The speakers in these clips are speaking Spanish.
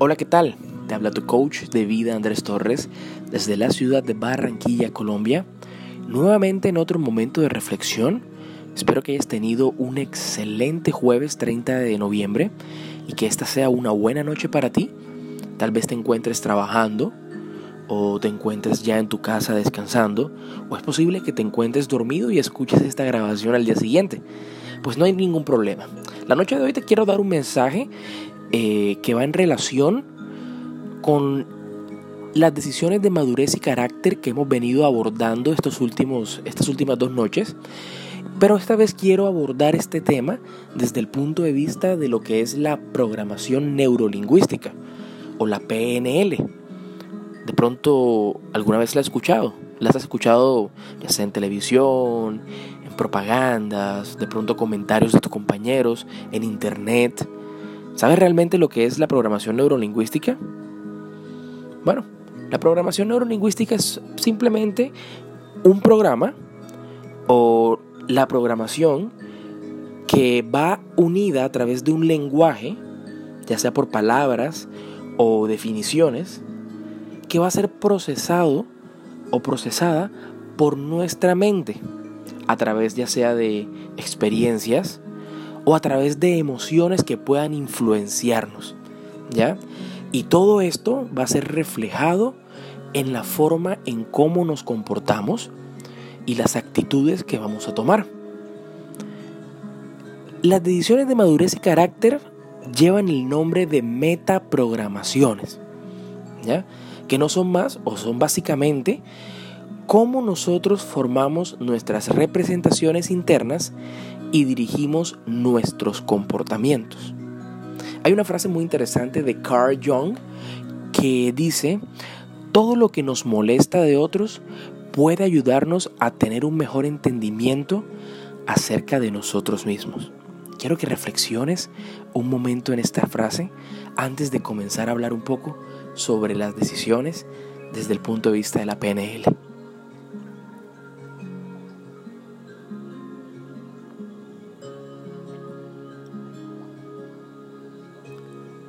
Hola, ¿qué tal? Te habla tu coach de vida Andrés Torres desde la ciudad de Barranquilla, Colombia. Nuevamente en otro momento de reflexión. Espero que hayas tenido un excelente jueves 30 de noviembre y que esta sea una buena noche para ti. Tal vez te encuentres trabajando o te encuentres ya en tu casa descansando o es posible que te encuentres dormido y escuches esta grabación al día siguiente. Pues no hay ningún problema. La noche de hoy te quiero dar un mensaje eh, que va en relación con las decisiones de madurez y carácter que hemos venido abordando estos últimos, estas últimas dos noches. Pero esta vez quiero abordar este tema desde el punto de vista de lo que es la programación neurolingüística o la PNL. De pronto, ¿alguna vez la has escuchado? ¿La has escuchado ya sea en televisión, en propagandas, de pronto comentarios de tus compañeros, en internet? ¿Sabes realmente lo que es la programación neurolingüística? Bueno, la programación neurolingüística es simplemente un programa o la programación que va unida a través de un lenguaje, ya sea por palabras o definiciones, que va a ser procesado o procesada por nuestra mente a través ya sea de experiencias, o a través de emociones que puedan influenciarnos. ¿Ya? Y todo esto va a ser reflejado en la forma en cómo nos comportamos y las actitudes que vamos a tomar. Las decisiones de madurez y carácter llevan el nombre de metaprogramaciones, ¿ya? que no son más o son básicamente cómo nosotros formamos nuestras representaciones internas y dirigimos nuestros comportamientos. Hay una frase muy interesante de Carl Jung que dice, todo lo que nos molesta de otros puede ayudarnos a tener un mejor entendimiento acerca de nosotros mismos. Quiero que reflexiones un momento en esta frase antes de comenzar a hablar un poco sobre las decisiones desde el punto de vista de la PNL.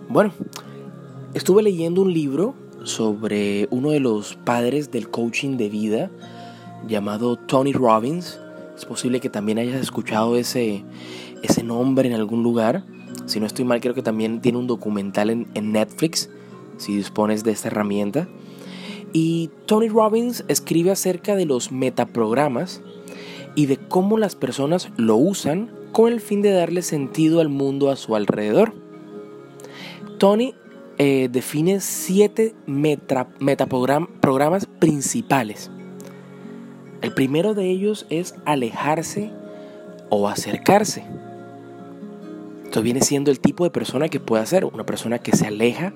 Bueno, estuve leyendo un libro sobre uno de los padres del coaching de vida llamado Tony Robbins. Es posible que también hayas escuchado ese, ese nombre en algún lugar. Si no estoy mal, creo que también tiene un documental en, en Netflix, si dispones de esta herramienta. Y Tony Robbins escribe acerca de los metaprogramas y de cómo las personas lo usan con el fin de darle sentido al mundo a su alrededor. Tony eh, define siete metaprogramas principales. El primero de ellos es alejarse o acercarse. Esto viene siendo el tipo de persona que puede ser una persona que se aleja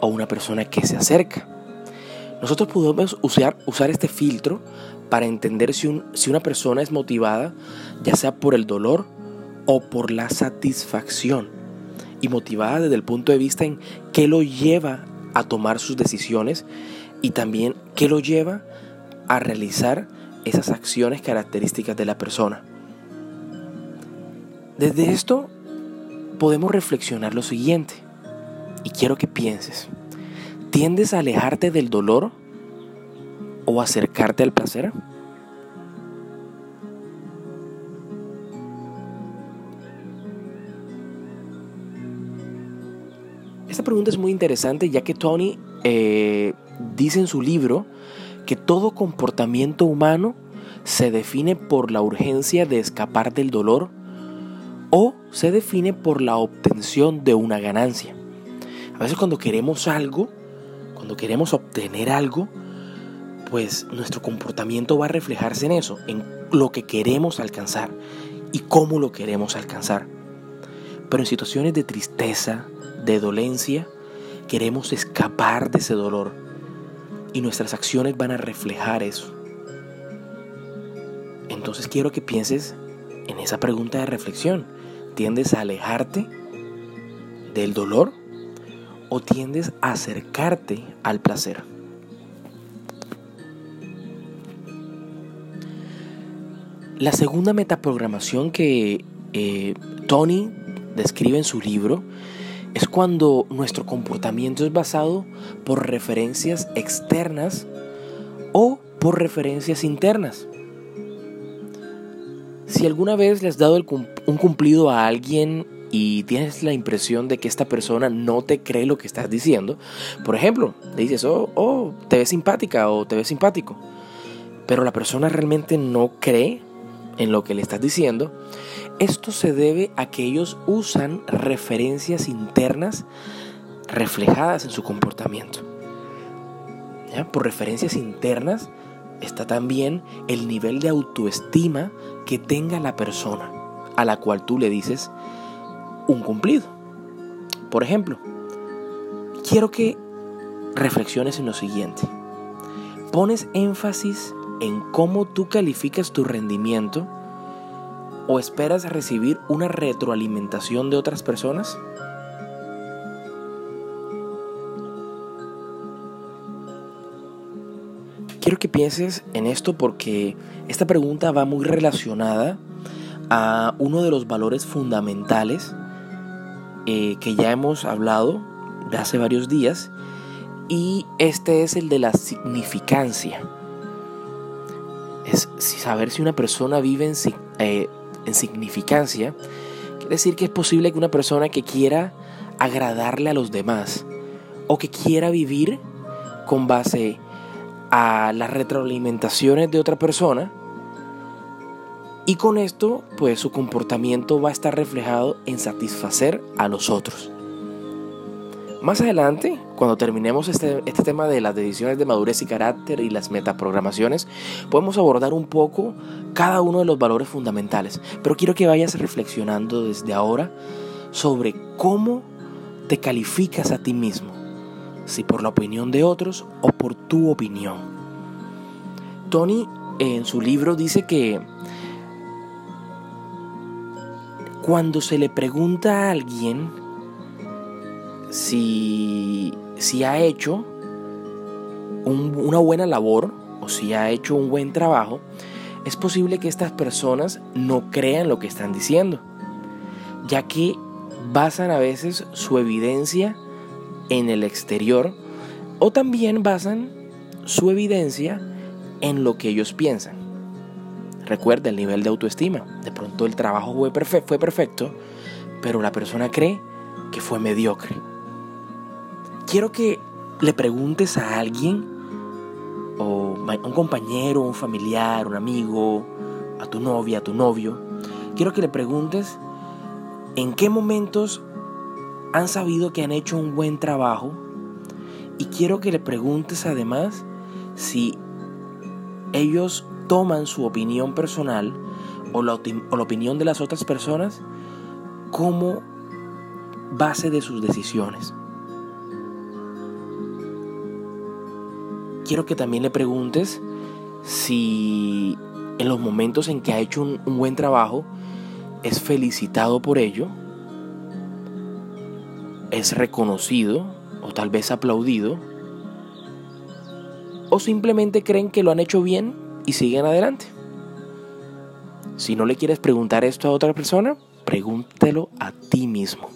o una persona que se acerca. Nosotros podemos usar, este filtro para entender si una persona es motivada, ya sea por el dolor o por la satisfacción y motivada desde el punto de vista en qué lo lleva a tomar sus decisiones y también qué lo lleva a realizar esas acciones características de la persona. Desde esto podemos reflexionar lo siguiente y quiero que pienses, ¿tiendes a alejarte del dolor o acercarte al placer? Esta pregunta es muy interesante ya que Tony eh, dice en su libro que todo comportamiento humano se define por la urgencia de escapar del dolor o se define por la obtención de una ganancia. A veces cuando queremos algo, cuando queremos obtener algo, pues nuestro comportamiento va a reflejarse en eso, en lo que queremos alcanzar y cómo lo queremos alcanzar. Pero en situaciones de tristeza, de dolencia, queremos escapar de ese dolor y nuestras acciones van a reflejar eso. Entonces quiero que pienses en esa pregunta de reflexión. ¿Tiendes a alejarte del dolor o tiendes a acercarte al placer? La segunda metaprogramación que eh, Tony describe en su libro es cuando nuestro comportamiento es basado por referencias externas o por referencias internas. Si alguna vez le has dado un cumplido a alguien y tienes la impresión de que esta persona no te cree lo que estás diciendo, por ejemplo, le dices, oh, oh, te ves simpática o te ves simpático, pero la persona realmente no cree en lo que le estás diciendo, esto se debe a que ellos usan referencias internas reflejadas en su comportamiento. Por referencias internas está también el nivel de autoestima que tenga la persona a la cual tú le dices un cumplido. Por ejemplo, quiero que reflexiones en lo siguiente. Pones énfasis en cómo tú calificas tu rendimiento o esperas recibir una retroalimentación de otras personas? Quiero que pienses en esto porque esta pregunta va muy relacionada a uno de los valores fundamentales eh, que ya hemos hablado de hace varios días y este es el de la significancia. Es saber si una persona vive en, eh, en significancia, quiere decir que es posible que una persona que quiera agradarle a los demás o que quiera vivir con base a las retroalimentaciones de otra persona y con esto pues su comportamiento va a estar reflejado en satisfacer a los otros. Más adelante, cuando terminemos este, este, tema de las decisiones de madurez y carácter y las metaprogramaciones, podemos abordar un poco cada uno de los valores fundamentales. Pero quiero que vayas reflexionando desde ahora sobre cómo te calificas a ti mismo, si por la opinión de otros o por tu opinión. Tony en su libro dice que cuando se le pregunta a alguien si, si ha hecho una buena labor o si ha hecho un buen trabajo, es posible que estas personas no crean lo que están diciendo, ya que basan a veces su evidencia en el exterior o también basan su evidencia en lo que ellos piensan. Recuerda el nivel de autoestima. De pronto el trabajo fue, perfecto, pero la persona cree que fue mediocre quiero que le preguntes a alguien, o a un compañero, un familiar, un amigo, a tu novia, a tu novio, quiero que le preguntes en qué momentos han sabido que han hecho un buen trabajo y quiero que le preguntes además si ellos toman su opinión personal o la, o la opinión de las otras personas como base de sus decisiones. Quiero que también le preguntes si en los momentos en que ha hecho un, buen trabajo es felicitado por ello, es reconocido o tal vez aplaudido, o simplemente creen que lo han hecho bien y siguen adelante. Si no le quieres preguntar esto a otra persona, pregúntelo a ti mismo.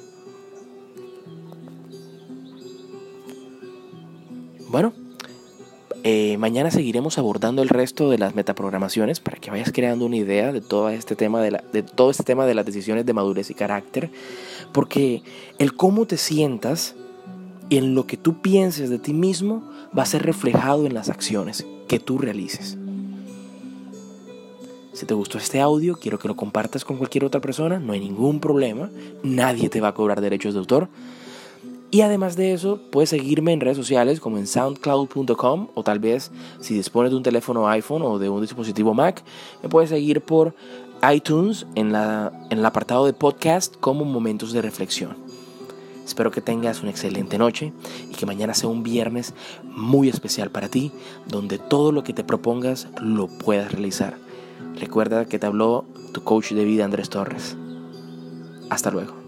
Bueno, eh, mañana seguiremos abordando el resto de las metaprogramaciones para que vayas creando una idea de todo este tema de, de todo este tema de las decisiones de madurez y carácter, porque el cómo te sientas y en lo que tú pienses de ti mismo va a ser reflejado en las acciones que tú realices. Si te gustó este audio, quiero que lo compartas con cualquier otra persona, no hay ningún problema, nadie te va a cobrar derechos de autor. Y además de eso, puedes seguirme en redes sociales como en soundcloud.com o tal vez si dispones de un teléfono iPhone o de un dispositivo Mac, me puedes seguir por iTunes en, la, en el apartado de podcast como momentos de reflexión. Espero que tengas una excelente noche y que mañana sea un viernes muy especial para ti, donde todo lo que te propongas lo puedas realizar. Recuerda que te habló tu coach de vida Andrés Torres. Hasta luego.